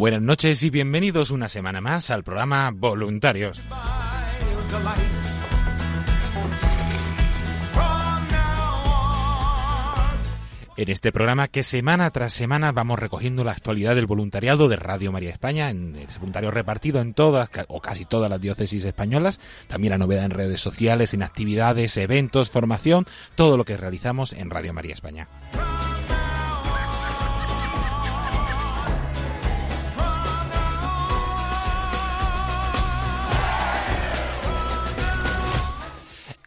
Buenas noches y bienvenidos una semana más al programa Voluntarios. En este programa que semana tras semana vamos recogiendo la actualidad del voluntariado de Radio María España, ese voluntario repartido en todas o casi todas las diócesis españolas, también la novedad en redes sociales, en actividades, eventos, formación, todo lo que realizamos en Radio María España.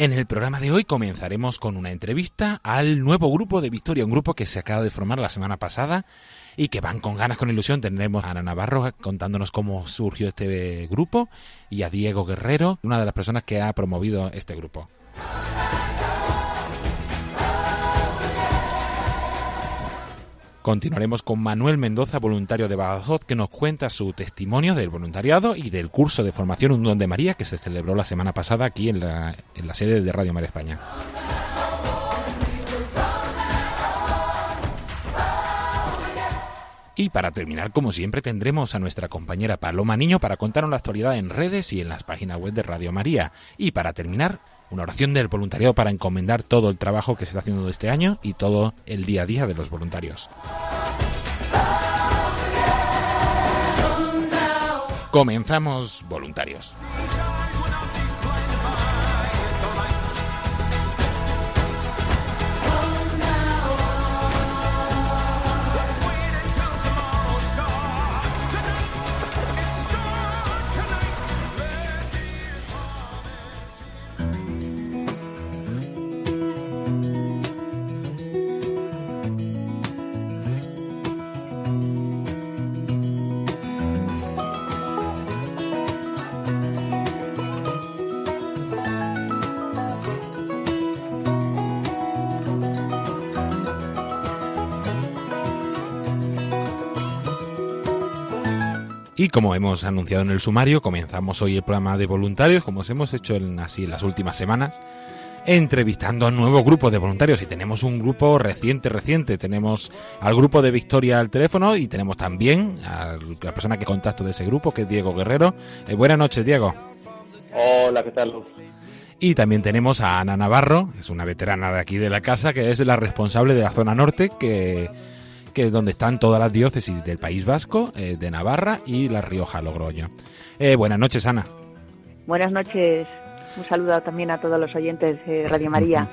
En el programa de hoy comenzaremos con una entrevista al nuevo grupo de Victoria, un grupo que se acaba de formar la semana pasada y que van con ganas, con ilusión. Tendremos a Ana Navarro contándonos cómo surgió este grupo y a Diego Guerrero, una de las personas que ha promovido este grupo. Continuaremos con Manuel Mendoza, voluntario de Badajoz, que nos cuenta su testimonio del voluntariado y del curso de formación Un de María que se celebró la semana pasada aquí en la, sede de Radio María España. Y para terminar, como siempre, tendremos a nuestra compañera Paloma Niño para contarnos la actualidad en redes y en las páginas web de Radio María. Y para terminar, una oración del voluntariado para encomendar todo el trabajo que se está haciendo este año y todo el día a día de los voluntarios. Comenzamos voluntarios. Y como hemos anunciado en el sumario, comenzamos hoy el programa de voluntarios, como os hemos hecho en así en las últimas semanas. entrevistando a un nuevo grupo de voluntarios y tenemos un grupo reciente, reciente. Tenemos al grupo de Victoria al teléfono y tenemos también a la persona que contacto de ese grupo, que es Diego Guerrero. Eh, buenas noches, Diego. Hola, ¿qué tal, Y también tenemos a Ana Navarro, es una veterana de aquí de la casa, que es la responsable de la zona norte, que, que es donde están todas las diócesis del País Vasco, eh, de Navarra y La Rioja, Logroño. Eh, buenas noches, Ana. Buenas noches. Un saludo también a todos los oyentes de Radio María.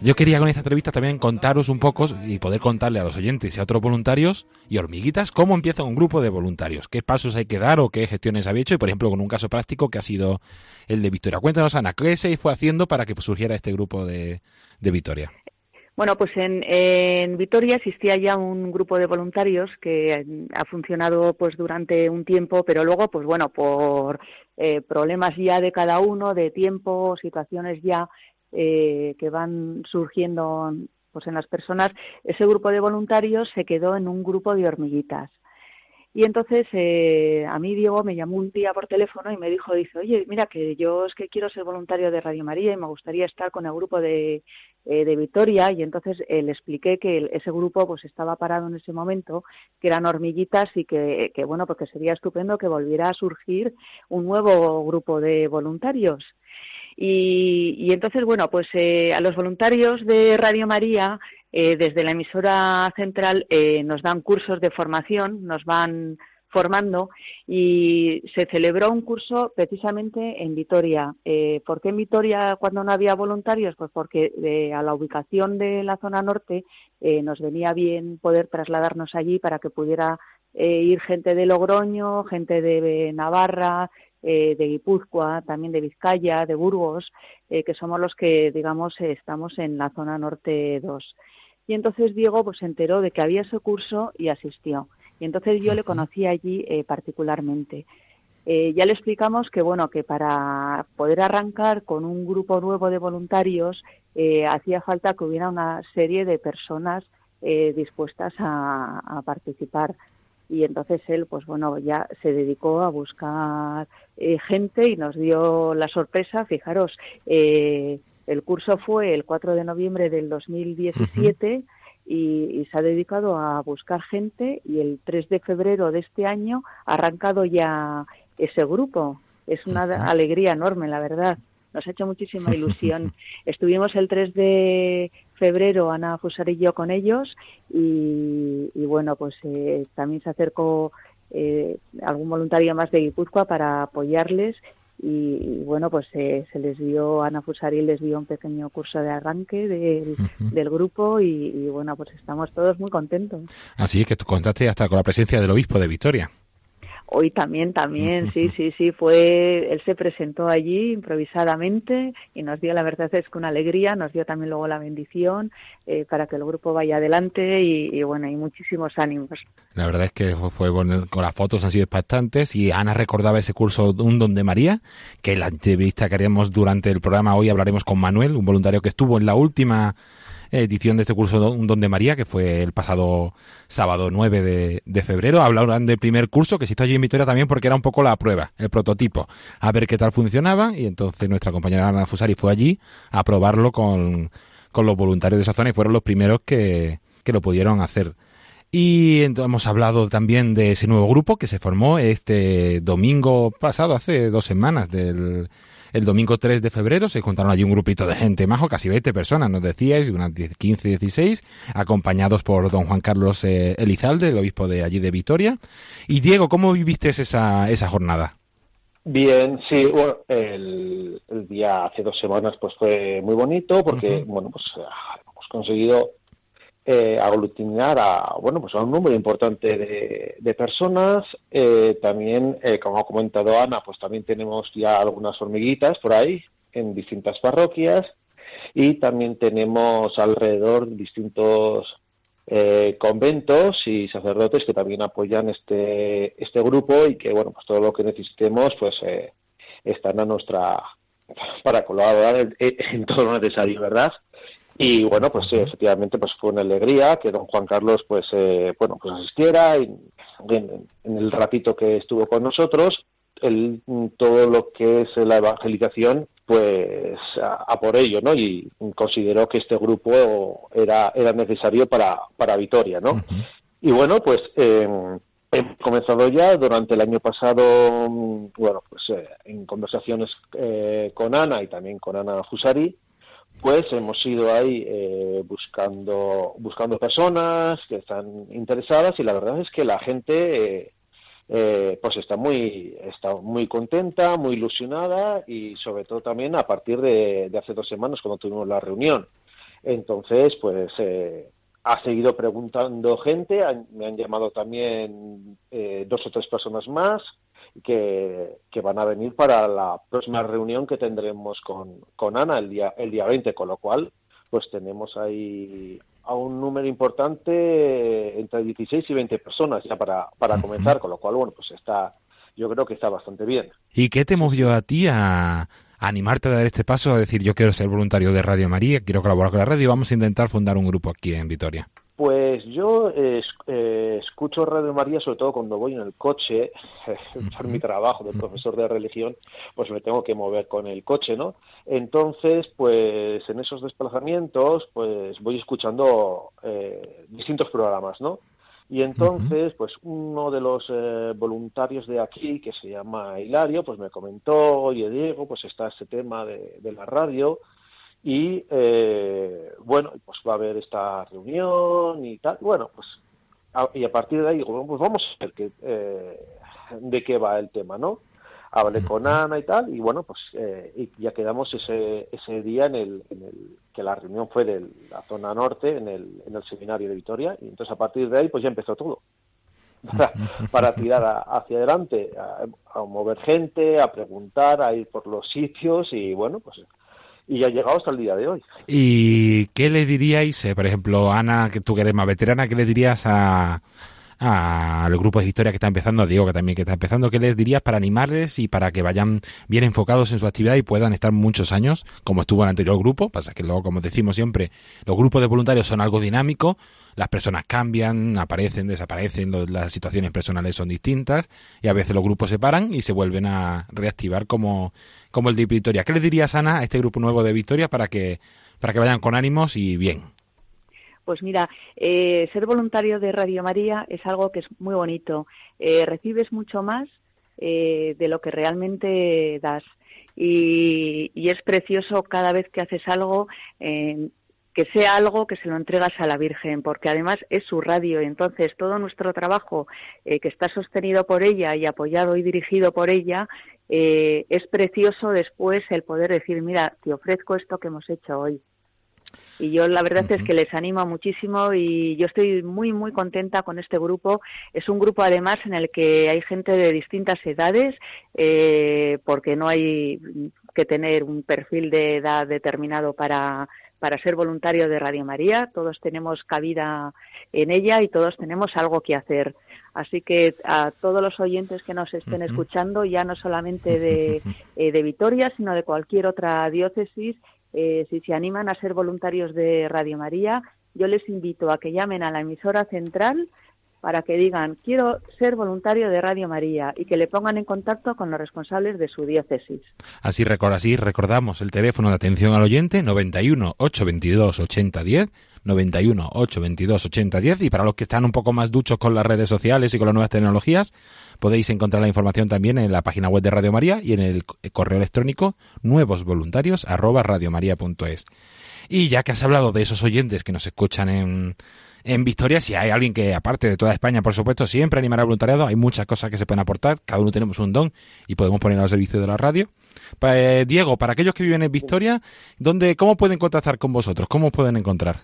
Yo quería con esta entrevista también contaros un poco y poder contarle a los oyentes y a otros voluntarios y hormiguitas cómo empieza un grupo de voluntarios, qué pasos hay que dar o qué gestiones había hecho y por ejemplo con un caso práctico que ha sido el de Victoria. Cuéntanos Ana, ¿qué se fue haciendo para que surgiera este grupo de, de Victoria? Bueno, pues en, Vitoria existía ya un grupo de voluntarios que ha funcionado pues durante un tiempo, pero luego, pues bueno, por eh, problemas ya de cada uno, de tiempo, situaciones ya eh, que van surgiendo pues en las personas, ese grupo de voluntarios se quedó en un grupo de hormiguitas. Y entonces eh, a mí Diego me llamó un día por teléfono y me dijo, dice, oye, mira que yo es que quiero ser voluntario de Radio María y me gustaría estar con el grupo de, eh, de Vitoria y entonces eh, le expliqué que ese grupo pues estaba parado en ese momento, que eran hormiguitas y que, que bueno, porque sería estupendo que volviera a surgir un nuevo grupo de voluntarios. Y, y entonces, bueno, pues eh, a los voluntarios de Radio María eh, desde la emisora central eh, nos dan cursos de formación, nos van formando y se celebró un curso precisamente en Vitoria. Eh, ¿Por qué en Vitoria cuando no había voluntarios? Pues porque a la ubicación de la zona norte nos venía bien poder trasladarnos allí para que pudiera ir gente de Logroño, gente de Navarra, de Guipúzcoa, también de Vizcaya, de Burgos, que somos los que, digamos, estamos en la zona norte 2. Y entonces Diego pues se enteró de que había ese curso y asistió. Y entonces yo le conocí allí eh, particularmente. Eh, ya le explicamos que bueno que para poder arrancar con un grupo nuevo de voluntarios eh, hacía falta que hubiera una serie de personas dispuestas a, a, participar. Y entonces él pues bueno ya se dedicó a buscar gente y nos dio la sorpresa. Fijaros el curso fue el 4 de noviembre del 2017 y, se ha dedicado a buscar gente y el 3 de febrero de este año ha arrancado ya ese grupo. Es una alegría enorme, la verdad. Nos ha hecho muchísima ilusión. Estuvimos el 3 de febrero, Ana Fusar y yo, con ellos y, bueno, pues eh, también se acercó eh, algún voluntario más de Guipúzcoa para apoyarles y, bueno, pues se les dio, Ana Fusari les dio un pequeño curso de arranque del, del grupo y, bueno, pues estamos todos muy contentos. Así es que tú contaste hasta con la presencia del obispo de Victoria. Hoy también, también, sí, sí, sí, fue, él se presentó allí improvisadamente y nos dio, la verdad es que una alegría, nos dio también luego la bendición eh, para que el grupo vaya adelante y, bueno, y muchísimos ánimos. La verdad es que fue bueno, con las fotos han sido impactantes y Ana recordaba ese curso Un Don de María, que la entrevista que haríamos durante el programa hoy hablaremos con Manuel, un voluntario que estuvo en la última edición de este curso Un Don María, que fue el pasado sábado 9 de, de febrero. Hablaron del primer curso, que se hizo allí en Vitoria también, porque era un poco la prueba, el prototipo, a ver qué tal funcionaba. Y entonces nuestra compañera Ana Fusari fue allí a probarlo con, con los voluntarios de esa zona y fueron los primeros que, que lo pudieron hacer. Y hemos hablado también de ese nuevo grupo que se formó este domingo pasado, hace dos semanas, del el domingo 3 de febrero se encontraron allí un grupito de gente majo, casi 20 personas, nos decíais, unas 15, 16, acompañados por don Juan Carlos eh, Elizalde, el obispo de allí de Vitoria. Y Diego, ¿cómo viviste esa, esa jornada? Bien, sí, bueno, el, día hace dos semanas pues fue muy bonito porque, bueno, pues ah, hemos conseguido eh, aglutinar a bueno pues a un número importante de, personas. Eh, también eh, como ha comentado Ana pues también tenemos ya algunas hormiguitas por ahí en distintas parroquias. Y también tenemos alrededor distintos eh, conventos y sacerdotes que también apoyan este este grupo y que bueno pues todo lo que necesitemos pues están a nuestra para colaborar en todo lo necesario verdad y bueno, pues sí, efectivamente pues fue una alegría que don Juan Carlos pues eh, bueno pues asistiera y, en, el ratito que estuvo con nosotros, el, todo lo que es la evangelización pues a, por ello, ¿no? Y consideró que este grupo era, era necesario para, para Vitoria, ¿no? Y bueno, pues eh, he comenzado ya durante el año pasado, bueno, pues eh, en conversaciones eh, con Ana y también con Ana Fusari, pues hemos ido ahí eh, buscando buscando personas que están interesadas y la verdad es que la gente pues está muy está muy contenta, muy ilusionada y sobre todo también a partir de, de hace dos semanas cuando tuvimos la reunión. Entonces, pues ha seguido preguntando gente, me han llamado también eh, dos o tres personas más que, que, van a venir para la próxima reunión que tendremos con, con Ana el día, el día 20, con lo cual pues tenemos ahí a un número importante entre 16 y 20 personas ya para, para comenzar, con lo cual, bueno, pues está, yo creo que está bastante bien. ¿Y qué te movió a ti a, animarte a dar este paso, a decir yo quiero ser voluntario de Radio María, quiero colaborar con la radio y vamos a intentar fundar un grupo aquí en Vitoria? Pues yo eh, escucho Radio María sobre todo cuando voy en el coche, por mi trabajo de profesor de religión, pues me tengo que mover con el coche, ¿no? Entonces, pues en esos desplazamientos, pues voy escuchando eh, distintos programas, ¿no? Y entonces, pues uno de los eh, voluntarios de aquí, que se llama Hilario, pues me comentó, oye Diego, pues está este tema de, la radio y eh, bueno, pues va a haber esta reunión y tal. Bueno, pues y a partir de ahí digo, pues vamos a ver qué, eh, de qué va el tema, ¿no? hablé con Ana y tal, y bueno, pues eh, y ya quedamos ese, ese día en el, en el, que la reunión fue de la zona norte, en el, en el seminario de Vitoria, y entonces a partir de ahí pues ya empezó todo. Para, tirar hacia adelante, a, mover gente, a preguntar, a ir por los sitios y bueno, pues y ha llegado hasta el día de hoy. ¿Y qué le diríais, eh, por ejemplo, Ana, que tú que eres más veterana, qué le dirías a, al grupo de historia que está empezando, a Diego que también que está empezando, ¿qué les dirías para animarles y para que vayan bien enfocados en su actividad y puedan estar muchos años, como estuvo el anterior grupo? Pasa que luego, como decimos siempre, los grupos de voluntarios son algo dinámico, las personas cambian, aparecen, desaparecen, las situaciones personales son distintas y a veces los grupos se paran y se vuelven a reactivar como, como el de Victoria. ¿Qué les dirías, Ana, a este grupo nuevo de Victoria para que, para que vayan con ánimos y bien? Pues mira, eh, ser voluntario de Radio María es algo que es muy bonito. Eh, recibes mucho más eh, de lo que realmente das. Y, es precioso cada vez que haces algo, que sea algo que se lo entregas a la Virgen, porque además es su radio. Y entonces todo nuestro trabajo que está sostenido por ella y apoyado y dirigido por ella, es precioso después el poder decir, mira, te ofrezco esto que hemos hecho hoy y yo la verdad es que les animo muchísimo y yo estoy muy muy contenta con este grupo. Es un grupo además en el que hay gente de distintas edades eh, porque no hay que tener un perfil de edad determinado para para ser voluntario de Radio María. Todos tenemos cabida en ella y todos tenemos algo que hacer. Así que a todos los oyentes que nos estén escuchando, ya no solamente de, eh, de Vitoria, sino de cualquier otra diócesis, eh, si se animan a ser voluntarios de Radio María, yo les invito a que llamen a la emisora central para que digan quiero ser voluntario de Radio María y que le pongan en contacto con los responsables de su diócesis. Así, así recordamos el teléfono de atención al oyente 91 822 8010 91 822 8010 y para los que están un poco más duchos con las redes sociales y con las nuevas tecnologías podéis encontrar la información también en la página web de Radio María y en el correo electrónico nuevosvoluntarios arroba radiomaria.es. Y ya que has hablado de esos oyentes que nos escuchan en, en Victoria, si hay alguien que, aparte de toda España, por supuesto, siempre animará al voluntariado, hay muchas cosas que se pueden aportar, cada uno tenemos un don y podemos poner al servicio de la radio. Eh, Diego, para aquellos que viven en Victoria, ¿dónde, ¿cómo pueden contactar con vosotros? ¿Cómo pueden encontrar?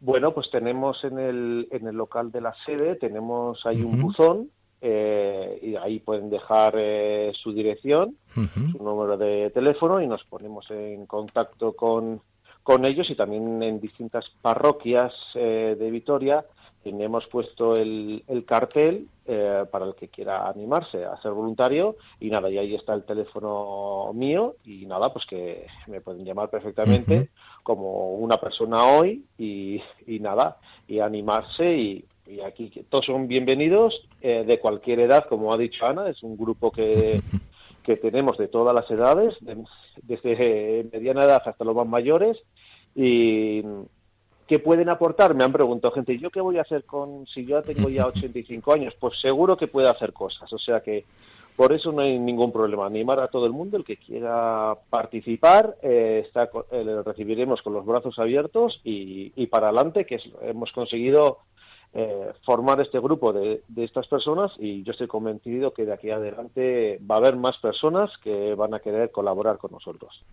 Bueno, pues tenemos en el, en el local de la sede, tenemos ahí un buzón eh, y ahí pueden dejar eh, su dirección, su número de teléfono y nos ponemos en contacto con, con ellos y también en distintas parroquias eh, de Vitoria tenemos puesto el, el cartel eh, para el que quiera animarse a ser voluntario. Y nada, y ahí está el teléfono mío. Y nada, pues que me pueden llamar perfectamente como una persona hoy. Y, y nada, y animarse. Y, y aquí todos son bienvenidos eh, de cualquier edad, como ha dicho Ana, es un grupo que, que tenemos de todas las edades, desde mediana edad hasta los más mayores, y ¿qué pueden aportar? Me han preguntado gente, ¿yo qué voy a hacer con si yo tengo ya 85 años? Pues seguro que puede hacer cosas, o sea que por eso no hay ningún problema. Animar a todo el mundo, el que quiera participar, eh, está, eh, le recibiremos con los brazos abiertos y, y para adelante, que hemos conseguido eh, formar este grupo de, estas personas y yo estoy convencido que de aquí adelante va a haber más personas que van a querer colaborar con nosotros.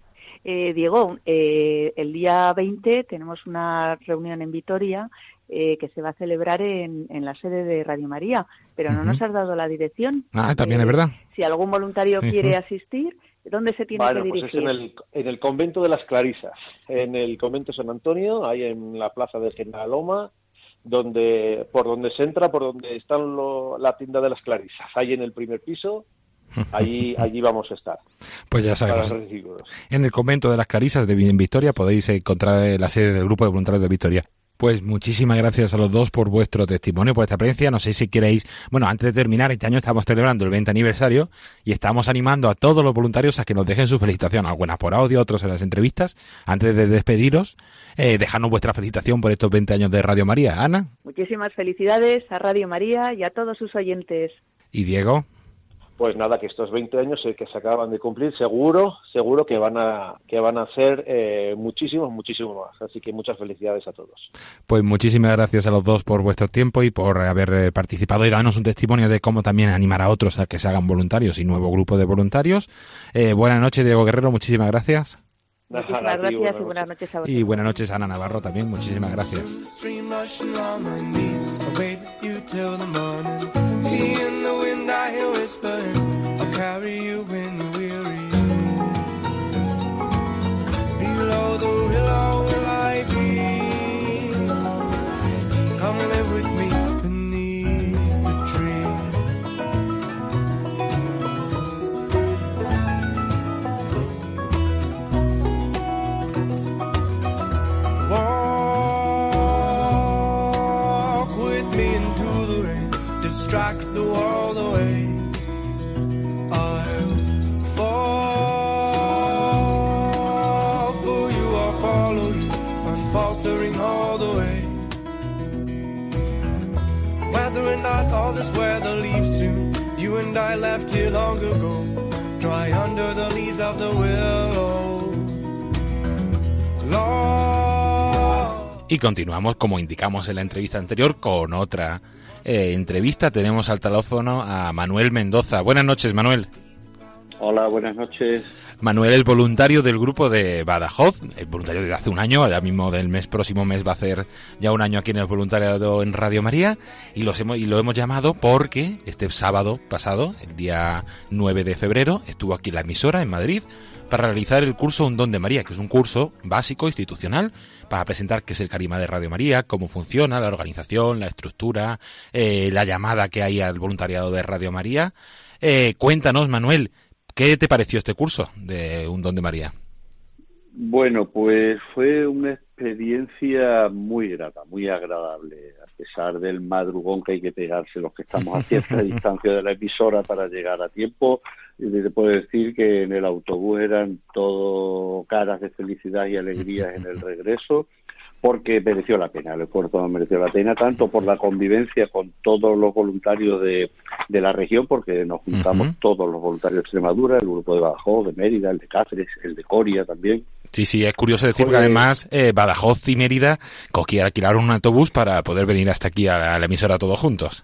Eh, Diego, eh, el día 20 tenemos una reunión en Vitoria que se va a celebrar en, la sede de Radio María, pero no nos has dado la dirección. Ah, también es verdad. Si algún voluntario quiere asistir, ¿dónde se tiene que dirigir? Pues es en el, en el convento de las Clarisas, en el convento San Antonio, ahí en la plaza de General Loma, donde por donde se entra, por donde está la tienda de las Clarisas, ahí en el primer piso, allí allí vamos a estar. Pues ya sabemos. En el convento de las Clarisas de Victoria podéis encontrar la sede del grupo de voluntarios de Victoria. Pues muchísimas gracias a los dos por vuestro testimonio, por esta experiencia. No sé si queréis, bueno, antes de terminar, este año estamos celebrando el 20 aniversario y estamos animando a todos los voluntarios a que nos dejen su felicitación, algunas por audio, otros en las entrevistas. Antes de despediros, eh, dejarnos vuestra felicitación por estos 20 años de Radio María. Ana. Muchísimas felicidades a Radio María y a todos sus oyentes. ¿Y Diego? Pues nada, que estos 20 años que se acaban de cumplir, seguro, seguro que van a, que van a ser eh, muchísimos, muchísimos más. Así que muchas felicidades a todos. Pues muchísimas gracias a los dos por vuestro tiempo y por haber eh, participado y darnos un testimonio de cómo también animar a otros a que se hagan voluntarios y nuevo grupo de voluntarios. Eh, buenas noches, Diego Guerrero, muchísimas gracias. Muchísimas gracias y buenas noches a vosotros. Y buenas noches, Ana Navarro, también. Muchísimas gracias. I hear whispering, I'll carry you in the wind. All this weather leaves soon, you and I left here long ago, dry under the leaves of the willow. Y continuamos, como indicamos en la entrevista anterior, con otra eh, entrevista. Tenemos al teléfono a Manuel Mendoza. Buenas noches, Manuel. Hola, buenas noches. Manuel es voluntario del grupo de Badajoz, el voluntario de hace un año, ya mismo del mes próximo mes va a hacer ya un año aquí en el voluntariado en Radio María y, los hemos, y lo hemos llamado porque este sábado pasado, el día 9 de febrero, estuvo aquí en la emisora en Madrid para realizar el curso Un Don de María, que es un curso básico, institucional, para presentar qué es el carisma de Radio María, cómo funciona la organización, la estructura, eh, la llamada que hay al voluntariado de Radio María. Eh, cuéntanos, Manuel, ¿qué te pareció este curso de Un Don de María? Bueno, pues fue una experiencia muy grata, muy agradable, a pesar del madrugón que hay que pegarse los que estamos a cierta distancia de la emisora para llegar a tiempo. Y te puedo decir que en el autobús eran todo caras de felicidad y alegría en el regreso, porque mereció la pena, el esfuerzo mereció la pena, tanto por la convivencia con todos los voluntarios de, de la región, porque nos juntamos todos los voluntarios de Extremadura, el grupo de Badajoz, de Mérida, el de Cáceres, el de Coria también. Sí, sí, es curioso decir que Pues- además eh, Badajoz y Mérida cogieron, alquilaron un autobús para poder venir hasta aquí a la, a la emisora todos juntos.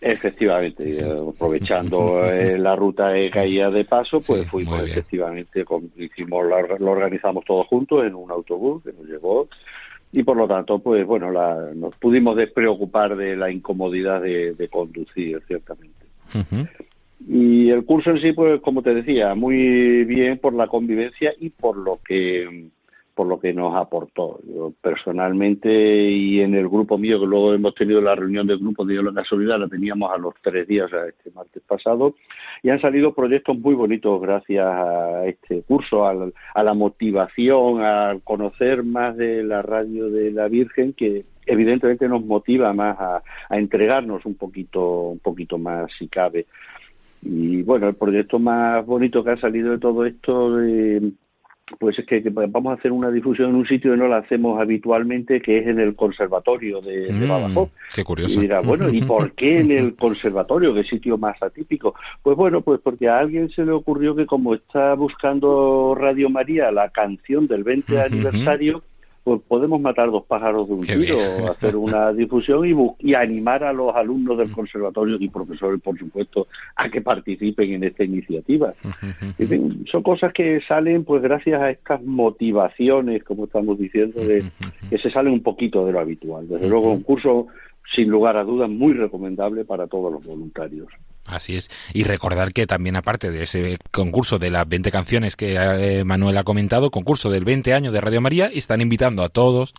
Efectivamente, eh, aprovechando eh, la ruta que caía de paso, pues Sí, fuimos efectivamente, con- hicimos la- lo organizamos todos juntos en un autobús que nos llevó y por lo tanto, pues bueno, la- nos pudimos despreocupar de la incomodidad de, de conducir, ciertamente. Y el curso en sí, pues como te decía, muy bien por la convivencia y por lo que por lo que nos aportó. Yo personalmente y en el grupo mío, que luego hemos tenido la reunión del grupo de la casualidad, la teníamos a los tres días, a este martes pasado, y han salido proyectos muy bonitos gracias a este curso, al- a, la motivación, al conocer más de la radio de la Virgen, que evidentemente nos motiva más a, a entregarnos un poquito, un poquito más si cabe. Y bueno, el proyecto más bonito que ha salido de todo esto pues es que, vamos a hacer una difusión en un sitio que no la hacemos habitualmente, que es en el conservatorio de, de mm, Badajoz. Qué curioso. Y dirá, bueno, ¿y por qué en el conservatorio? ¿Qué sitio más atípico? Pues bueno, pues porque a alguien se le ocurrió que como está buscando Radio María la canción del 20 aniversario, pues podemos matar dos pájaros de un tiro, hacer una difusión y, y animar a los alumnos del conservatorio y profesores, por supuesto, a que participen en esta iniciativa. son cosas que salen pues gracias a estas motivaciones, como estamos diciendo, de que se sale un poquito de lo habitual. Desde luego, un curso sin lugar a dudas muy recomendable para todos los voluntarios. Así es. Y recordar que también aparte de ese concurso de las 20 canciones que eh, Manuel ha comentado, concurso del 20 años de Radio María, están invitando a todos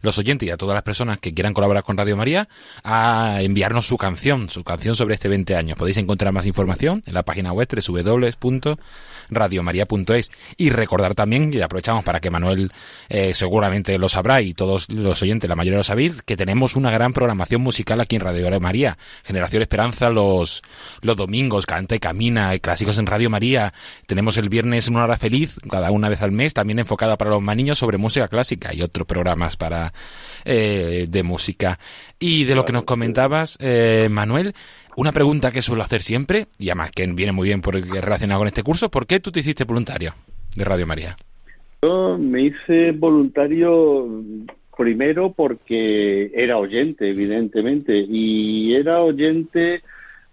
los oyentes y a todas las personas que quieran colaborar con Radio María a enviarnos su canción, su canción sobre este 20 años. Podéis encontrar más información en la página web www.radiomaria.es y recordar también, y aprovechamos para que Manuel eh, seguramente lo sabrá y todos los oyentes, la mayoría lo sabéis, que tenemos una gran programación musical aquí en Radio María. Generación Esperanza los los domingos, Canta y Camina, Clásicos en Radio María. Tenemos el viernes Una Hora Feliz, cada una vez al mes, también enfocada para los más niños sobre música clásica y otros programas para eh, de música. Y de lo que nos comentabas, eh, Manuel, una pregunta que suelo hacer siempre, y además que viene muy bien porque relacionado con este curso, ¿por qué tú te hiciste voluntario de Radio María? Yo me hice voluntario primero porque era oyente, evidentemente, y era oyente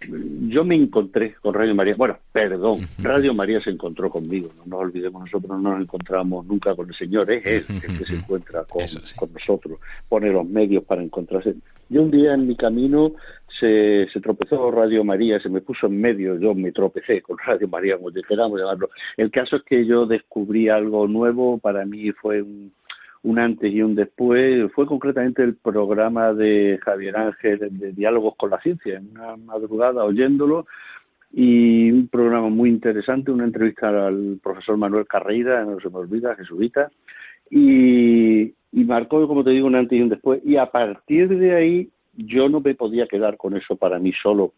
yo me encontré con Radio María. Bueno, perdón, Radio María se encontró conmigo. No nos olvidemos, nosotros no nos encontramos nunca con el Señor. Es Él el que se encuentra con, nosotros, pone los medios para encontrarse. Yo un día en mi camino se, se, tropezó Radio María, se me puso en medio, yo me tropecé con Radio María, como queramos llamarlo. El caso es que yo descubrí algo nuevo, para mí fue un, un antes y un después fue concretamente el programa de Javier Ángel de Diálogos con la Ciencia, en una madrugada oyéndolo y un programa muy interesante, una entrevista al profesor Manuel Carreira, no se me olvida, jesuita, y, y marcó, como te digo, un antes y un después, y a partir de ahí yo no me podía quedar con eso para mí solo,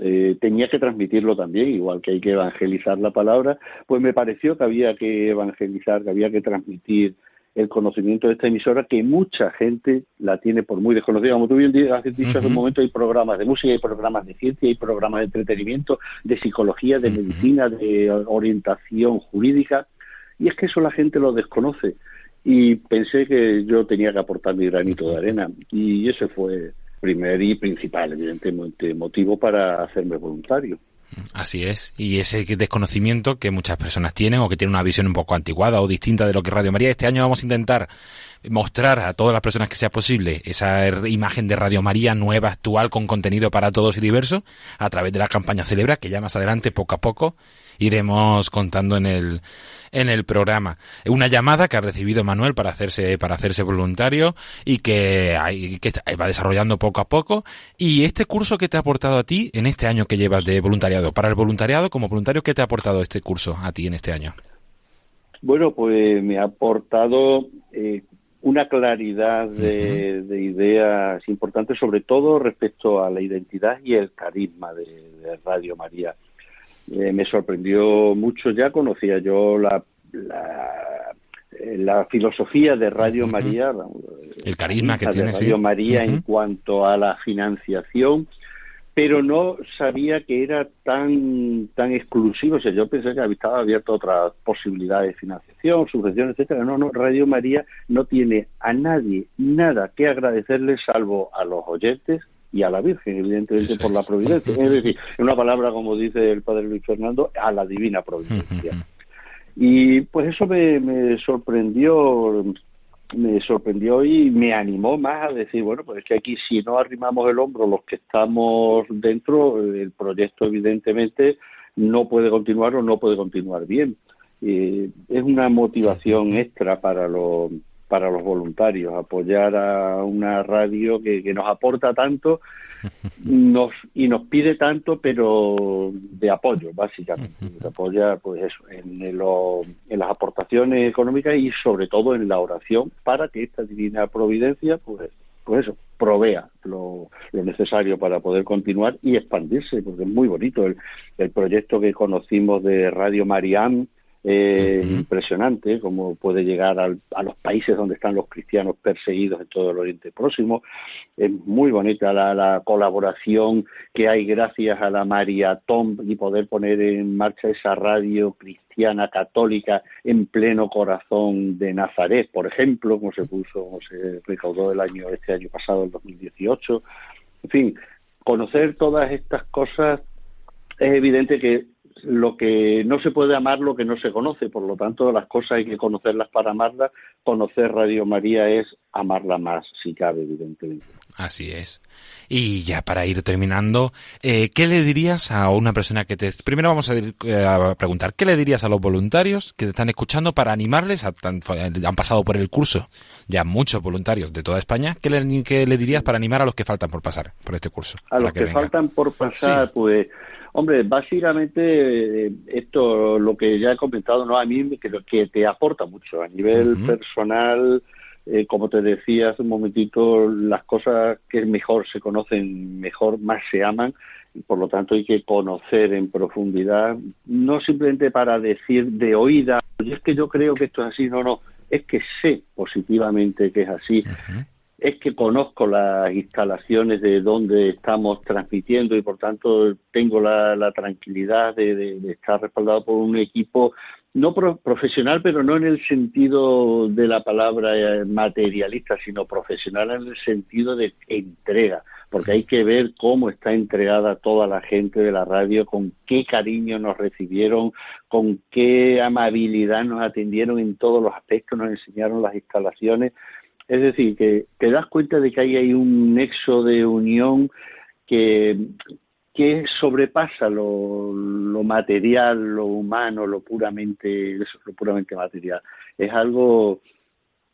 eh, tenía que transmitirlo también, igual que hay que evangelizar la palabra, pues me pareció que había que evangelizar, que había que transmitir el conocimiento de esta emisora que mucha gente la tiene por muy desconocida. Como tú bien has dicho hace un momento, hay programas de música, hay programas de ciencia, hay programas de entretenimiento, de psicología, de medicina, de orientación jurídica, y es que eso la gente lo desconoce. Y pensé que yo tenía que aportar mi granito de arena, y ese fue primer y principal, evidentemente, motivo para hacerme voluntario. Así es, y ese desconocimiento que muchas personas tienen o que tienen una visión un poco anticuada o distinta de lo que Radio María. Este año vamos a intentar mostrar a todas las personas que sea posible esa imagen de Radio María nueva, actual, con contenido para todos y diverso, a través de la campaña Celebra, que ya más adelante, poco a poco, iremos contando en el, en el programa. Una llamada que ha recibido Manuel para hacerse, para hacerse voluntario y que, hay, que va desarrollando poco a poco. Y este curso que te ha aportado a ti en este año que llevas de voluntariado, para el voluntariado como voluntario, ¿qué te ha aportado este curso a ti en este año? Bueno, pues me ha aportado eh, una claridad de, ideas importantes, sobre todo respecto a la identidad y el carisma de Radio María. Eh, me sorprendió mucho ya, conocía yo la, la, filosofía de Radio María, el carisma que tiene Radio María en cuanto a la financiación, pero no sabía que era tan tan exclusivo. O sea, yo pensé que estaba abierto a otras posibilidades de financiación, subvenciones, etcétera. No, no, Radio María no tiene a nadie nada que agradecerle salvo a los oyentes y a la Virgen, evidentemente por la providencia. Es decir, en una palabra, como dice el padre Luis Fernando, a la divina providencia. Y pues eso me, me sorprendió me sorprendió y me animó más a decir, bueno, pues es que aquí si no arrimamos el hombro los que estamos dentro, el proyecto evidentemente no puede continuar o no puede continuar bien. Eh, es una motivación extra para los para los voluntarios, apoyar a una radio que, nos aporta tanto nos, y nos pide tanto, pero de apoyo, básicamente. Nos apoya pues eso, en, en las aportaciones económicas y sobre todo en la oración para que esta divina providencia pues pues eso, provea lo, necesario para poder continuar y expandirse, porque es muy bonito el, el proyecto que conocimos de Radio Mariam, eh, impresionante, como puede llegar a los países donde están los cristianos perseguidos en todo el Oriente Próximo. Es muy bonita la, colaboración que hay gracias a la María Tom y poder poner en marcha esa radio cristiana católica en pleno corazón de Nazaret, por ejemplo, como se puso, como se recaudó el año este año pasado, el 2018. En fin, conocer todas estas cosas es evidente que lo que no se puede amar lo que no se conoce, por lo tanto las cosas hay que conocerlas para amarlas, conocer Radio María es amarla más, si cabe, evidentemente. Así es. Y ya para ir terminando, eh, ¿qué le dirías a una persona que te... Primero vamos a, eh, preguntar, ¿qué le dirías a los voluntarios que te están escuchando para animarles? A, han pasado por el curso ya muchos voluntarios de toda España. ¿Qué le, le dirías para animar a los que faltan por pasar por este curso? A los que, faltan por pasar, pues Hombre, básicamente eh, esto, lo que ya he comentado, no a mí que, que te aporta mucho a nivel personal. Eh, como te decía hace un momentito, las cosas que mejor se conocen, mejor más se aman y por lo tanto hay que conocer en profundidad, no simplemente para decir de oída, y es que yo creo que esto es así, no, no, es que sé positivamente que es así es que conozco las instalaciones de donde estamos transmitiendo y por tanto tengo la, tranquilidad de, estar respaldado por un equipo no profesional, pero no en el sentido de la palabra eh, materialista, sino profesional en el sentido de entrega, porque hay que ver cómo está entregada toda la gente de la radio, con qué cariño nos recibieron, con qué amabilidad nos atendieron en todos los aspectos, nos enseñaron las instalaciones. Es decir, que te das cuenta de que ahí hay un nexo de unión que, que sobrepasa lo, lo material, lo humano, lo puramente, lo puramente material. Es algo,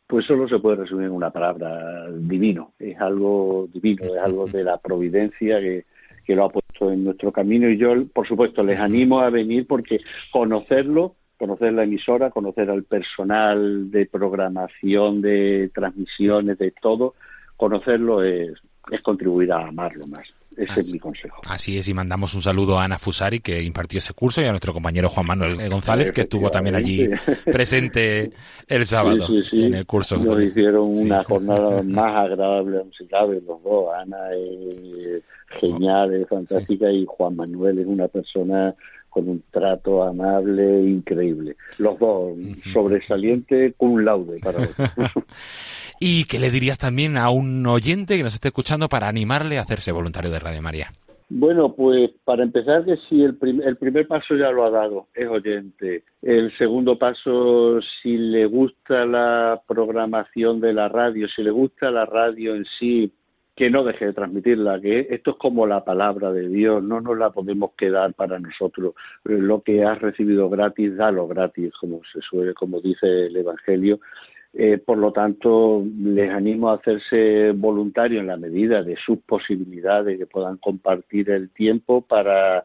pues solo se puede resumir en una palabra, divino. Es algo divino, es algo de la providencia que, que lo ha puesto en nuestro camino y yo, por supuesto, les animo a venir porque conocerlo conocer la emisora, conocer al personal de programación, de transmisiones, de todo, conocerlo es, es contribuir a amarlo más. Ese es mi consejo. Así es, y mandamos un saludo a Ana Fusari, que impartió ese curso, y a nuestro compañero Juan Manuel González, que estuvo también allí presente el sábado en el curso. Nos hicieron una jornada más agradable, musical, los dos. Ana es genial, es fantástica, y Juan Manuel es una persona con un trato amable increíble. Los dos, sobresaliente, un laude para ¿Y qué le dirías también a un oyente que nos esté escuchando para animarle a hacerse voluntario de Radio María? Bueno, pues para empezar que si el, el primer paso ya lo ha dado, es oyente. El segundo paso, si le gusta la programación de la radio, si le gusta la radio en sí, que no deje de transmitirla, que esto es como la palabra de Dios, no nos la podemos quedar para nosotros. Lo que has recibido gratis, dalo gratis, como se suele, como dice el Evangelio, eh, por lo tanto, les animo a hacerse voluntarios en la medida de sus posibilidades, que puedan compartir el tiempo para,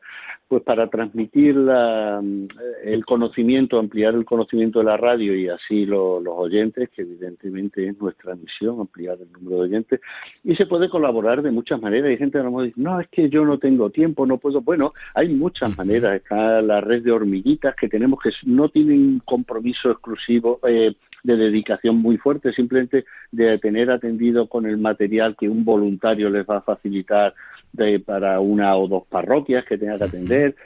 pues para transmitir el conocimiento, ampliar el conocimiento de la radio y así los oyentes, que evidentemente es nuestra misión, ampliar el número de oyentes. Y se puede colaborar de muchas maneras. Hay gente que nos dice, no, es que yo no tengo tiempo, no puedo. Bueno, hay muchas maneras. Está la red de hormiguitas que tenemos que no tienen compromiso exclusivo. Eh, de dedicación muy fuerte, simplemente de tener atendido con el material que un voluntario les va a facilitar de, para una o dos parroquias que tenga que atender.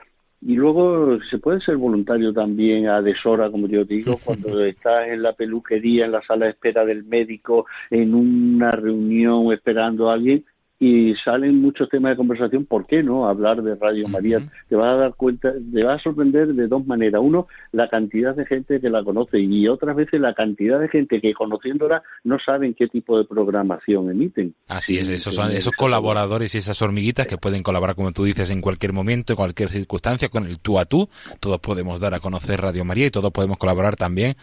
Y luego se puede ser voluntario también a deshora, como yo digo, cuando estás en la peluquería, en la sala de espera del médico, en una reunión esperando a alguien, y salen muchos temas de conversación, ¿por qué no hablar de Radio María? Te vas a dar cuenta, te vas a sorprender de dos maneras. Uno, la cantidad de gente que la conoce y otras veces la cantidad de gente que conociéndola no saben qué tipo de programación emiten. Así es, esos son esos colaboradores y esas hormiguitas que pueden colaborar, como tú dices, en cualquier momento, en cualquier circunstancia, con el tú a tú. Todos podemos dar a conocer Radio María y todos podemos colaborar también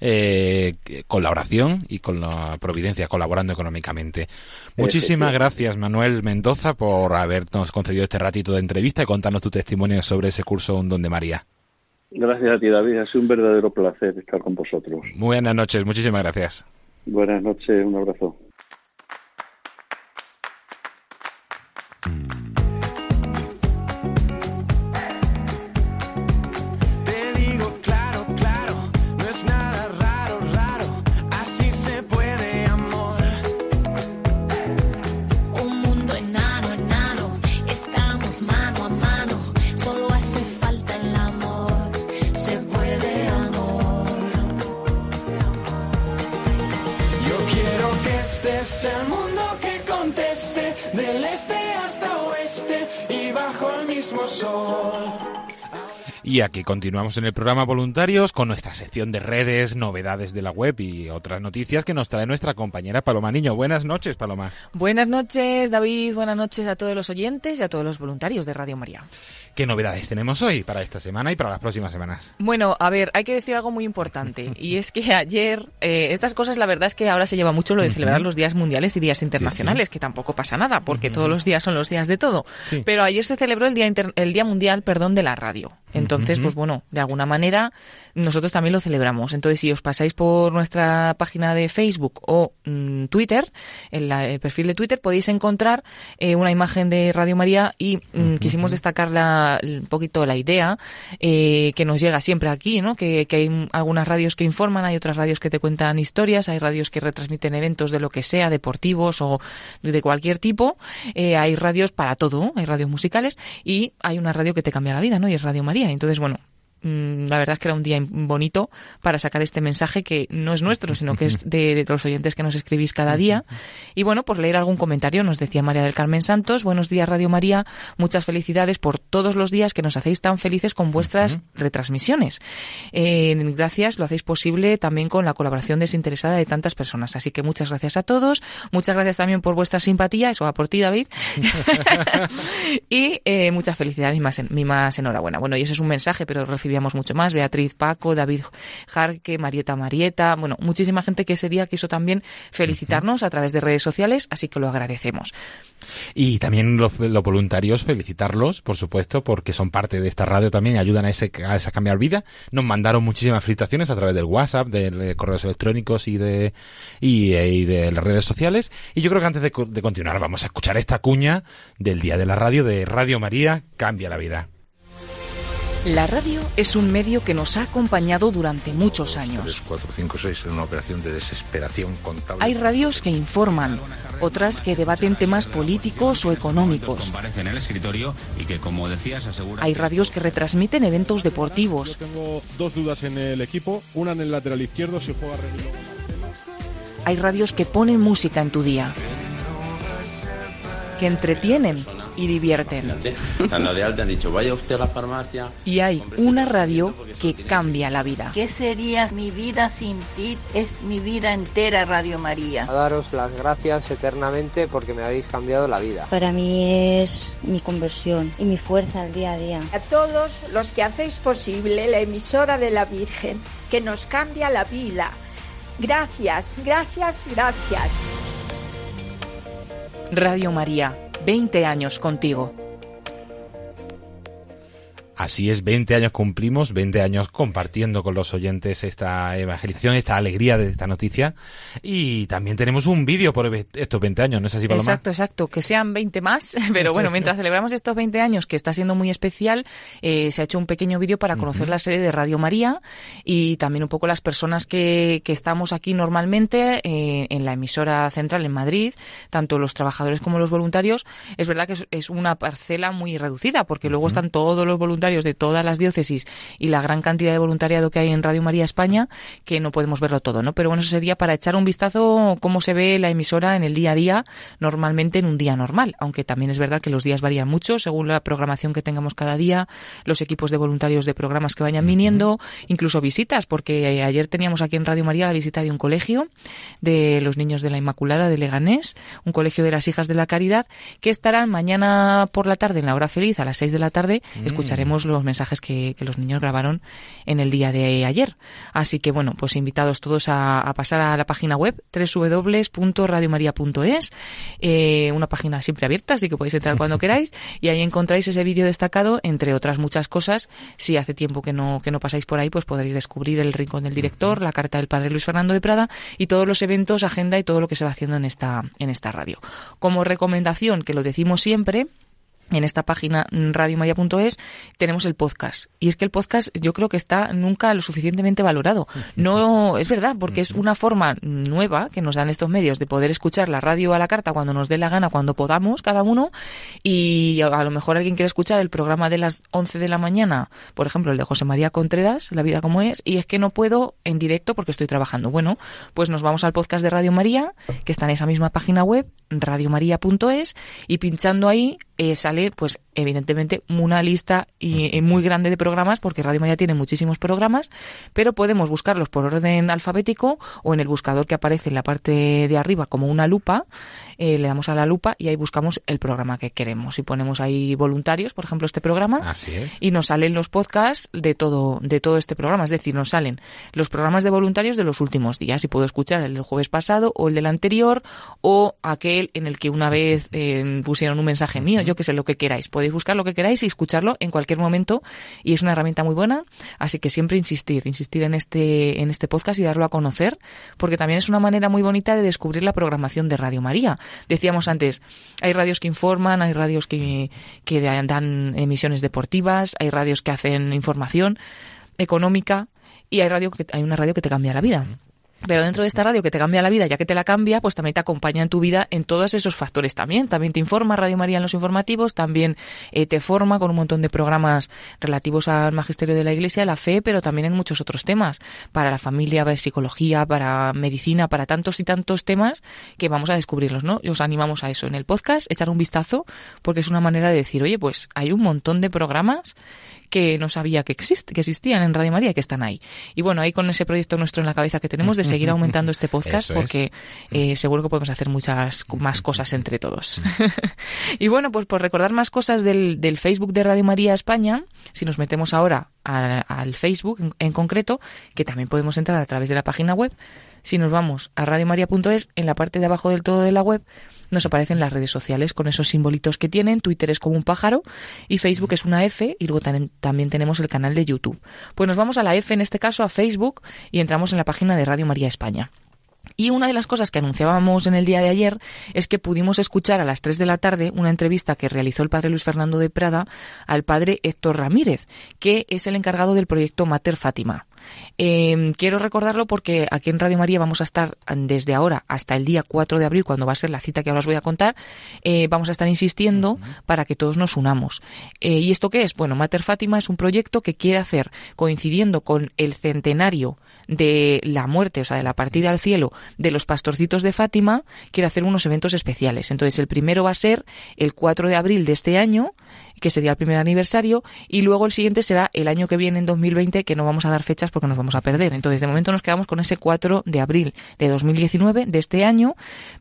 eh, con la oración y con la providencia, colaborando económicamente. Muchísimas gracias, Manuel Mendoza por habernos concedido este ratito de entrevista y contarnos tu testimonio sobre ese curso Un de María. Gracias a ti, David. Ha sido un verdadero placer estar con vosotros. Muy buenas noches, muchísimas gracias. Buenas noches, un abrazo. El mismo sol. Y aquí continuamos en el programa Voluntarios con nuestra sección de redes, novedades de la web y otras noticias que nos trae nuestra compañera Paloma Niño. Buenas noches, Paloma. Buenas noches, David. Buenas noches a todos los oyentes y a todos los voluntarios de Radio María. ¿Qué novedades tenemos hoy para esta semana y para las próximas semanas? Bueno, a ver, hay que decir algo muy importante y es que ayer, eh, estas cosas la verdad es que ahora se lleva mucho lo de celebrar los días mundiales y días internacionales, que tampoco pasa nada porque todos los días son los días de todo. Sí. Pero ayer se celebró el Día, Inter- el día Mundial perdón, de la Radio. Entonces, pues bueno, de alguna manera nosotros también lo celebramos. Entonces, si os pasáis por nuestra página de Facebook o mm, Twitter, en la- el perfil de Twitter, podéis encontrar eh, una imagen de Radio María y mm, quisimos destacar la, un poquito la idea eh, que nos llega siempre aquí, ¿no? Que, que hay algunas radios que informan, hay otras radios que te cuentan historias, hay radios que retransmiten eventos de lo que sea, deportivos o de cualquier tipo. Eh, hay radios para todo, hay radios musicales y hay una radio que te cambia la vida, ¿no? Y es Radio María. Entonces, bueno, la verdad es que era un día bonito para sacar este mensaje que no es nuestro, sino que es de, de los oyentes que nos escribís cada día. Y bueno, por leer algún comentario, nos decía María del Carmen Santos, buenos días Radio María, muchas felicidades por todos los días que nos hacéis tan felices con vuestras retransmisiones. Eh, gracias, lo hacéis posible también con la colaboración desinteresada de tantas personas. Así que muchas gracias a todos, muchas gracias también por vuestra simpatía, eso va por ti David. y eh, muchas felicidades, mi más, en- mi más enhorabuena. Bueno, y ese es un mensaje, pero recibíamos mucho más. Beatriz Paco, David Jarque, Marieta Marieta, bueno, muchísima gente que ese día quiso también felicitarnos a través de redes sociales, así que lo agradecemos. Y también los, voluntarios, felicitarlos, por supuesto, porque son parte de esta radio también y ayudan a ese a esa cambiar vida. Nos mandaron muchísimas felicitaciones a través del WhatsApp, de, correos electrónicos y de y, eh, de las redes sociales. Y yo creo que antes de continuar vamos a escuchar esta cuña del Día de la Radio de Radio María Cambia la Vida. La radio es un medio que nos ha acompañado durante muchos años. 3, 4, 5, 6 en una operación de desesperación contable. Hay radios que informan, otras que debaten temas políticos o económicos. Hay radios que retransmiten eventos deportivos. Tengo dos dudas en el equipo. Una en el lateral izquierdo, si juega. Hay radios que ponen música en tu día. Que entretienen y divierten. Cuando de alta han dicho, vaya usted a la farmacia. Y hay una radio que cambia la vida. ¿Qué sería mi vida sin ti? Es mi vida entera, Radio María. A daros las gracias eternamente porque me habéis cambiado la vida. Para mí es mi conversión y mi fuerza al día a día. A todos los que hacéis posible la emisora de la Virgen, que nos cambia la vida. Gracias, gracias, gracias. Radio María, 20 años contigo. Así es, 20 años cumplimos, 20 años compartiendo con los oyentes esta evangelización, esta alegría de esta noticia. Y también tenemos un vídeo por estos 20 años, ¿no es así, Paloma? Exacto, exacto. Que sean 20 más, pero bueno, mientras celebramos estos 20 años, que está siendo muy especial, eh, se ha hecho un pequeño vídeo para conocer la sede de Radio María y también un poco las personas que, que estamos aquí normalmente eh, en la emisora central en Madrid, tanto los trabajadores como los voluntarios. Es verdad que es, es una parcela muy reducida, porque luego están todos los voluntarios de todas las diócesis y la gran cantidad de voluntariado que hay en Radio María España, que no podemos verlo todo, ¿no? Pero bueno, eso sería para echar un vistazo cómo se ve la emisora en el día a día, normalmente en un día normal, aunque también es verdad que los días varían mucho según la programación que tengamos cada día, los equipos de voluntarios de programas que vayan viniendo, incluso visitas, porque eh, ayer teníamos aquí en Radio María la visita de un colegio de los niños de la Inmaculada de Leganés, un colegio de las hijas de la caridad, que estarán mañana por la tarde en la hora feliz a las 6 de la tarde, escucharemos los mensajes que, que los niños grabaron en el día de ayer. Así que bueno, pues invitados todos a, a pasar a la página web www.radiomaria.es, eh, una página siempre abierta, así que podéis entrar cuando queráis y ahí encontráis ese vídeo destacado, entre otras muchas cosas. Si hace tiempo que no, que no pasáis por ahí, pues podréis descubrir el rincón del director, la carta del padre Luis Fernando de Prada y todos los eventos, agenda y todo lo que se va haciendo en esta, en esta radio. Como recomendación, que lo decimos siempre, en esta página radiomaria.es tenemos el podcast. Y es que el podcast yo creo que está nunca lo suficientemente valorado. No es verdad, porque es una forma nueva que nos dan estos medios de poder escuchar la radio a la carta cuando nos dé la gana, cuando podamos cada uno. Y a lo mejor alguien quiere escuchar el programa de las 11 de la mañana, por ejemplo, el de José María Contreras, La vida como es, y es que no puedo en directo porque estoy trabajando. Bueno, pues nos vamos al podcast de Radio María, que está en esa misma página web, radiomaria.es, y pinchando ahí eh, sale, pues evidentemente, una lista y, muy grande de programas, porque Radio María tiene muchísimos programas, pero podemos buscarlos por orden alfabético o en el buscador que aparece en la parte de arriba como una lupa, eh, le damos a la lupa y ahí buscamos el programa que queremos. Y ponemos ahí voluntarios, por ejemplo, este programa, y nos salen los podcasts de todo, de todo este programa, es decir, nos salen los programas de voluntarios de los últimos días, y puedo escuchar el del jueves pasado o el del anterior o aquel en el que una vez eh, pusieron un mensaje mío yo que sé, lo que queráis. Podéis buscar lo que queráis y escucharlo en cualquier momento y es una herramienta muy buena, así que siempre insistir, insistir en este, en este podcast y darlo a conocer, porque también es una manera muy bonita de descubrir la programación de Radio María. Decíamos antes, hay radios que informan, hay radios que, que dan emisiones deportivas, hay radios que hacen información económica y hay radio que hay una radio que te cambia la vida. Pero dentro de esta radio que te cambia la vida, ya que te la cambia, pues también te acompaña en tu vida en todos esos factores también. También te informa Radio María en los informativos, también eh, te forma con un montón de programas relativos al magisterio de la Iglesia, la fe, pero también en muchos otros temas, para la familia, para psicología, para medicina, para tantos y tantos temas que vamos a descubrirlos, ¿no? Y os animamos a eso en el podcast, echar un vistazo, porque es una manera de decir, oye, pues hay un montón de programas que no sabía que, existe, que existían en Radio María y que están ahí. Y bueno, ahí con ese proyecto nuestro en la cabeza que tenemos de seguir aumentando este podcast porque eh, seguro que podemos hacer muchas más cosas entre todos. y bueno, pues por recordar más cosas del, del, Facebook de Radio María España, si nos metemos ahora al, Facebook en, en concreto, que también podemos entrar a través de la página web, si nos vamos a radiomaria.es, en la parte de abajo del todo de la web, nos aparecen las redes sociales con esos simbolitos que tienen. Twitter es como un pájaro y Facebook es una F y luego también tenemos el canal de YouTube. Pues nos vamos a la F, en este caso a Facebook, y entramos en la página de Radio María España. Y una de las cosas que anunciábamos en el día de ayer es que pudimos escuchar a las 3 de la tarde una entrevista que realizó el padre Luis Fernando de Prada al padre Héctor Ramírez, que es el encargado del proyecto Mater Fátima. Eh, quiero recordarlo porque aquí en Radio María vamos a estar desde ahora hasta el día 4 de abril, cuando va a ser la cita que ahora os voy a contar, eh, vamos a estar insistiendo para que todos nos unamos. Eh, ¿Y esto qué es? Bueno, Mater Fátima es un proyecto que quiere hacer, coincidiendo con el centenario de la muerte, o sea, de la partida al cielo de los pastorcitos de Fátima, quiere hacer unos eventos especiales. Entonces, el primero va a ser el 4 de abril de este año, que sería el primer aniversario, y luego el siguiente será el año que viene, en 2020, que no vamos a dar fechas porque nos vamos a perder. Entonces, de momento nos quedamos con ese 4 de abril de 2019, de este año,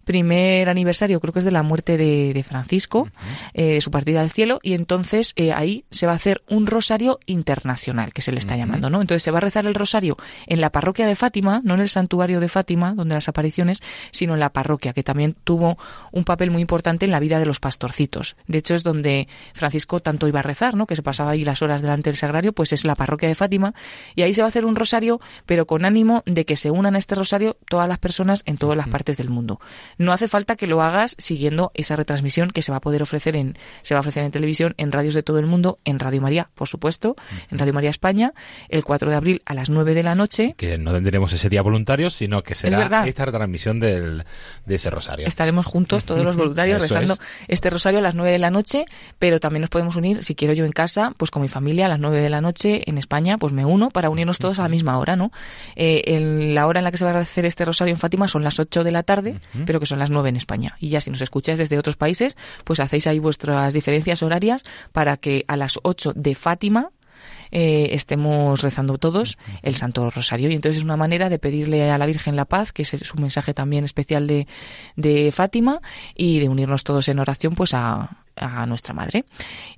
primer aniversario, creo que es de la muerte de, Francisco, eh, su partida al cielo, y entonces eh, ahí se va a hacer un rosario internacional, que se le está llamando, ¿no? Entonces se va a rezar el rosario en la parroquia de Fátima, no en el santuario de Fátima, donde las apariciones, sino en la parroquia, que también tuvo un papel muy importante en la vida de los pastorcitos. De hecho, es donde Francisco tanto iba a rezar, ¿no? Que se pasaba ahí las horas delante del sagrario, pues es la parroquia de Fátima y ahí se va a hacer un rosario, pero con ánimo de que se unan a este rosario todas las personas en todas las partes del mundo. No hace falta que lo hagas siguiendo esa retransmisión que se va a poder ofrecer en se va a ofrecer en televisión, en radios de todo el mundo, en Radio María, por supuesto, en Radio María España, el 4 de abril a las 9 de la noche. Que no tendremos ese día voluntarios, sino que será esta retransmisión del, de ese rosario. Estaremos juntos todos los voluntarios rezando este rosario a las 9 de la noche, pero también nos podemos unir, si quiero yo en casa, pues con mi familia a las 9 de la noche en España, pues me uno para unirnos todos a la misma hora, ¿no? Eh, en la hora en la que se va a hacer este rosario en Fátima son las 8 de la tarde, pero que son las 9 en España. Y ya si nos escucháis desde otros países, pues hacéis ahí vuestras diferencias horarias para que a las 8 de Fátima eh, estemos rezando todos el Santo Rosario. Y entonces es una manera de pedirle a la Virgen la paz, que es un mensaje también especial de, de Fátima, y de unirnos todos en oración pues a, a nuestra madre.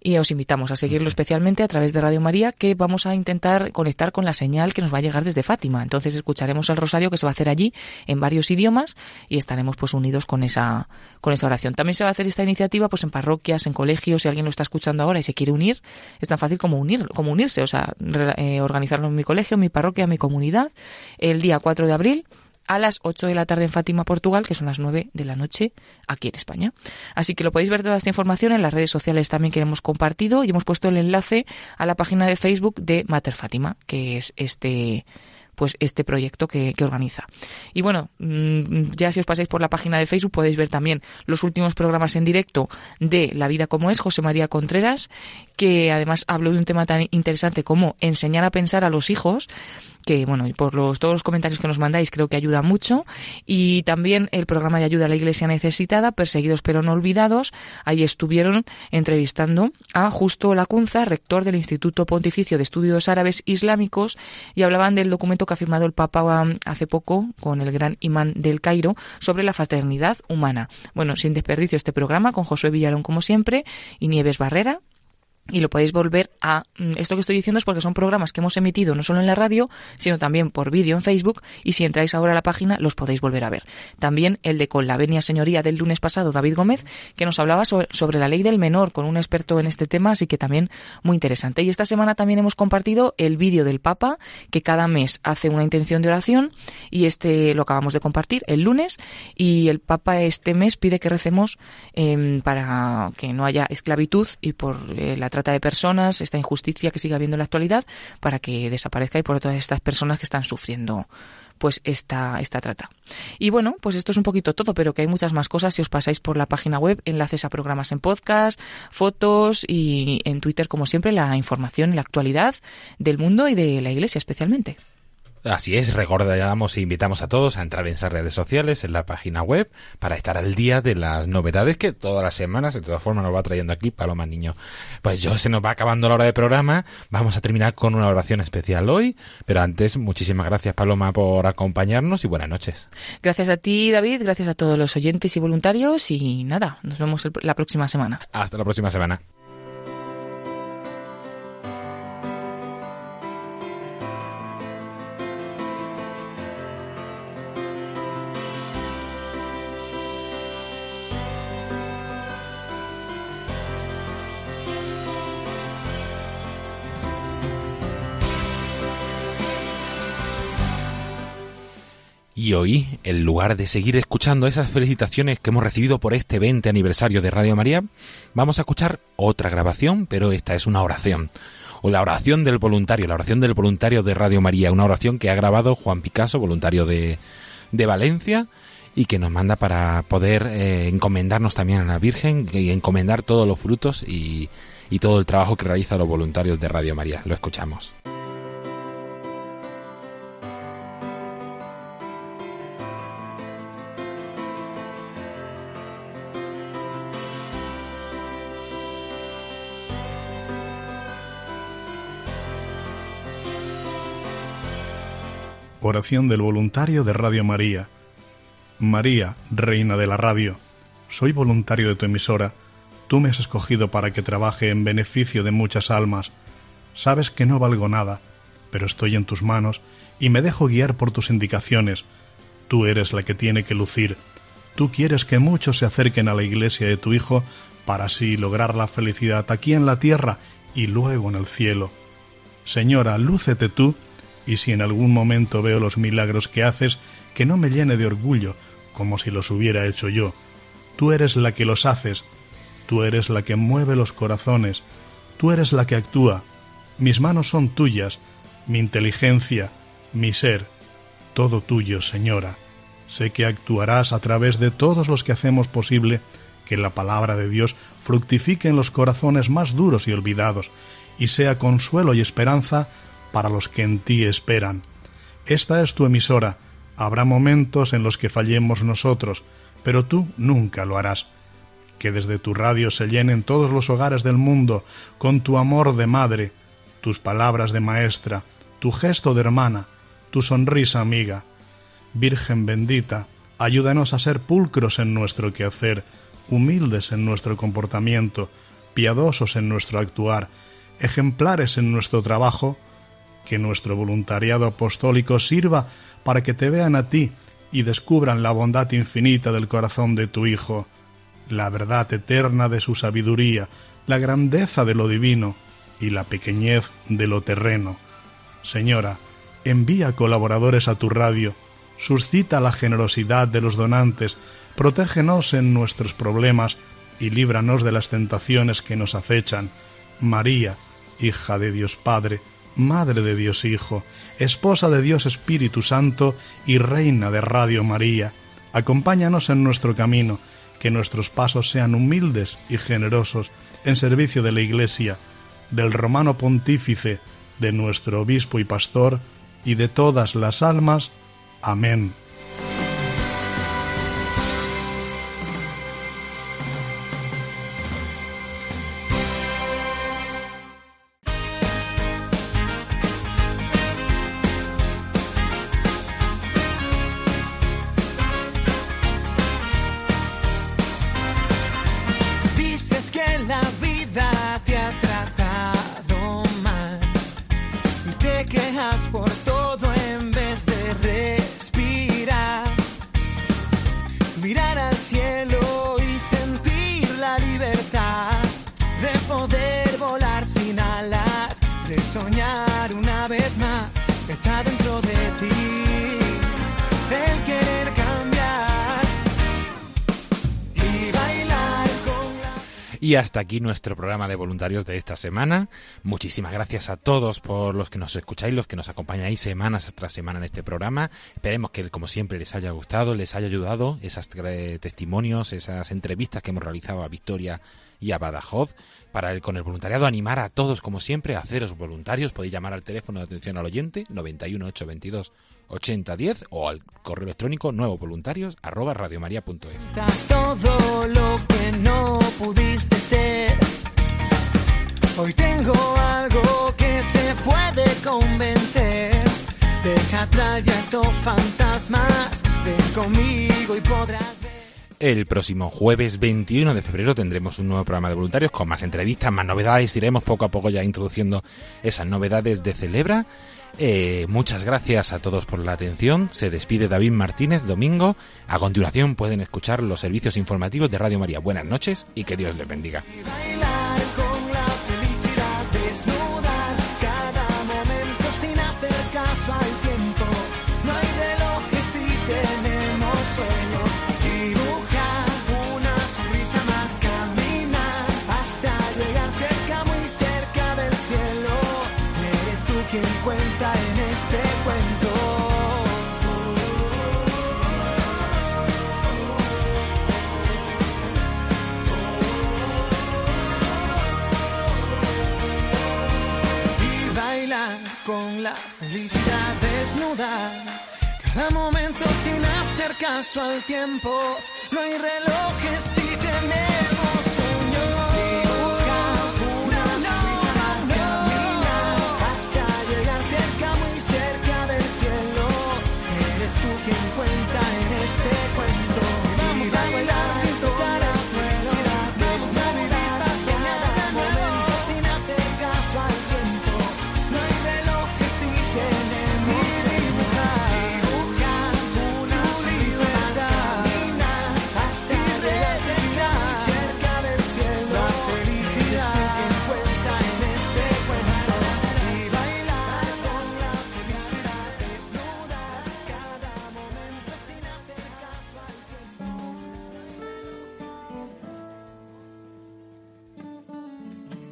Y os invitamos a seguirlo especialmente a través de Radio María, que vamos a intentar conectar con la señal que nos va a llegar desde Fátima. Entonces escucharemos el rosario que se va a hacer allí en varios idiomas y estaremos pues unidos con esa con esa oración. También se va a hacer esta iniciativa pues en parroquias, en colegios, si alguien lo está escuchando ahora y se quiere unir, es tan fácil como unir, como unirse, o sea, eh, organizarlo en mi colegio, en mi parroquia, en mi comunidad, el día 4 de abril a las 8 de la tarde en Fátima, Portugal, que son las 9 de la noche aquí en España. Así que lo podéis ver toda esta información en las redes sociales también que hemos compartido y hemos puesto el enlace a la página de Facebook de Mater Fátima, que es este pues este proyecto que, organiza. Y bueno, mm, ya si os pasáis por la página de Facebook podéis ver también los últimos programas en directo de La vida como es, José María Contreras, que además habló de un tema tan interesante como enseñar a pensar a los hijos que bueno, por los, todos los comentarios que nos mandáis creo que ayuda mucho y también el programa de ayuda a la Iglesia necesitada, perseguidos pero no olvidados, ahí estuvieron entrevistando a Justo Lacunza, rector del Instituto Pontificio de Estudios Árabes Islámicos y hablaban del documento que ha firmado el Papa um, hace poco con el gran imán del Cairo sobre la fraternidad humana. Bueno, sin desperdicio este programa con Josué Villalón como siempre y Nieves Barrera, y lo podéis volver a mm, esto que estoy diciendo es porque son programas que hemos emitido no solo en la radio sino también por vídeo en Facebook y si entráis ahora a la página los podéis volver a ver. También el de con la venia señoría del lunes pasado David Gómez que nos hablaba sobre, la ley del menor con un experto en este tema así que también muy interesante. Y esta semana también hemos compartido el vídeo del Papa que cada mes hace una intención de oración y este lo acabamos de compartir el lunes y el Papa este mes pide que recemos em, para que no haya esclavitud y por eh, la trata de personas, esta injusticia que sigue habiendo en la actualidad, para que desaparezca y por todas estas personas que están sufriendo pues esta, esta trata. Y bueno, pues esto es un poquito todo, pero que hay muchas más cosas si os pasáis por la página web, enlaces a programas en podcast, fotos y en Twitter, como siempre, la información, la actualidad del mundo y de la Iglesia especialmente. Así es, recordamos e invitamos a todos a entrar en esas redes sociales, en la página web, para estar al día de las novedades que todas las semanas, de todas formas, nos va trayendo aquí Paloma Niño. Pues yo se nos va acabando la hora de programa, vamos a terminar con una oración especial hoy, pero antes, muchísimas gracias Paloma por acompañarnos y buenas noches. Gracias a ti, David, gracias a todos los oyentes y voluntarios y nada, nos vemos la próxima semana. Hasta la próxima semana. Y hoy, en lugar de seguir escuchando esas felicitaciones que hemos recibido por este 20 aniversario de Radio María, vamos a escuchar otra grabación, pero esta es una oración. O la oración del voluntario, la oración del voluntario de Radio María, una oración que ha grabado Juan Picasso, voluntario de, de Valencia, y que nos manda para poder eh, encomendarnos también a la Virgen y encomendar todos los frutos y, y todo el trabajo que realizan los voluntarios de Radio María. Lo escuchamos. Oración del voluntario de Radio María. María, Reina de la Radio, soy voluntario de tu emisora. Tú me has escogido para que trabaje en beneficio de muchas almas. Sabes que no valgo nada, pero estoy en tus manos y me dejo guiar por tus indicaciones. Tú eres la que tiene que lucir. Tú quieres que muchos se acerquen a la iglesia de tu Hijo para así lograr la felicidad aquí en la tierra y luego en el cielo. Señora, lúcete tú y si en algún momento veo los milagros que haces, que no me llene de orgullo, como si los hubiera hecho yo. Tú eres la que los haces, tú eres la que mueve los corazones, tú eres la que actúa. Mis manos son tuyas, mi inteligencia, mi ser, todo tuyo, Señora. Sé que actuarás a través de todos los que hacemos posible que la palabra de Dios fructifique en los corazones más duros y olvidados, y sea consuelo y esperanza para los que en ti esperan. Esta es tu emisora. Habrá momentos en los que fallemos nosotros, pero tú nunca lo harás. Que desde tu radio se llenen todos los hogares del mundo con tu amor de madre, tus palabras de maestra, tu gesto de hermana, tu sonrisa amiga. Virgen bendita, ayúdanos a ser pulcros en nuestro quehacer, humildes en nuestro comportamiento, piadosos en nuestro actuar, ejemplares en nuestro trabajo, que nuestro voluntariado apostólico sirva para que te vean a ti y descubran la bondad infinita del corazón de tu Hijo, la verdad eterna de su sabiduría, la grandeza de lo divino y la pequeñez de lo terreno. Señora, envía colaboradores a tu radio suscita la generosidad de los donantes, protégenos en nuestros problemas y líbranos de las tentaciones que nos acechan. María, hija de Dios Padre, Madre de Dios Hijo, Esposa de Dios Espíritu Santo y Reina de Radio María, acompáñanos en nuestro camino, que nuestros pasos sean humildes y generosos en servicio de la Iglesia, del romano pontífice, de nuestro obispo y pastor, y de todas las almas. Amén. Y hasta aquí nuestro programa de voluntarios de esta semana. Muchísimas gracias a todos por los que nos escucháis, los que nos acompañáis semanas tras semana en este programa. Esperemos que, como siempre, les haya gustado, les haya ayudado esos testimonios, esas entrevistas que hemos realizado a Victoria y a Badajoz. Para el, con el voluntariado, animar a todos, como siempre, a haceros voluntarios. Podéis llamar al teléfono de atención al oyente 91 822 8010 o al correo electrónico nuevovoluntarios Hoy tengo algo que te puede convencer. Deja fantasmas. Ven conmigo y podrás ver. El próximo jueves 21 de febrero tendremos un nuevo programa de voluntarios con más entrevistas, más novedades. Iremos poco a poco ya introduciendo esas novedades de Celebra. Eh, muchas gracias a todos por la atención. Se despide David Martínez Domingo. A continuación pueden escuchar los servicios informativos de Radio María. Buenas noches y que Dios les bendiga. Con la felicidad desnuda. Cada momento sin hacer caso al tiempo. No hay relojes si tenemos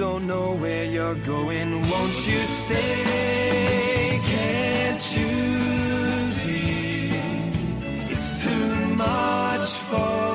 Don't know where you're going. Won't you stay? Can't see? It's too much for